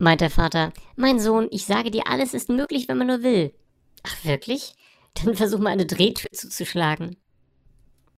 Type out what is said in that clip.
meint der Vater. Mein Sohn, ich sage dir, alles ist möglich, wenn man nur will. Ach wirklich? Dann versuch mal eine Drehtür zuzuschlagen.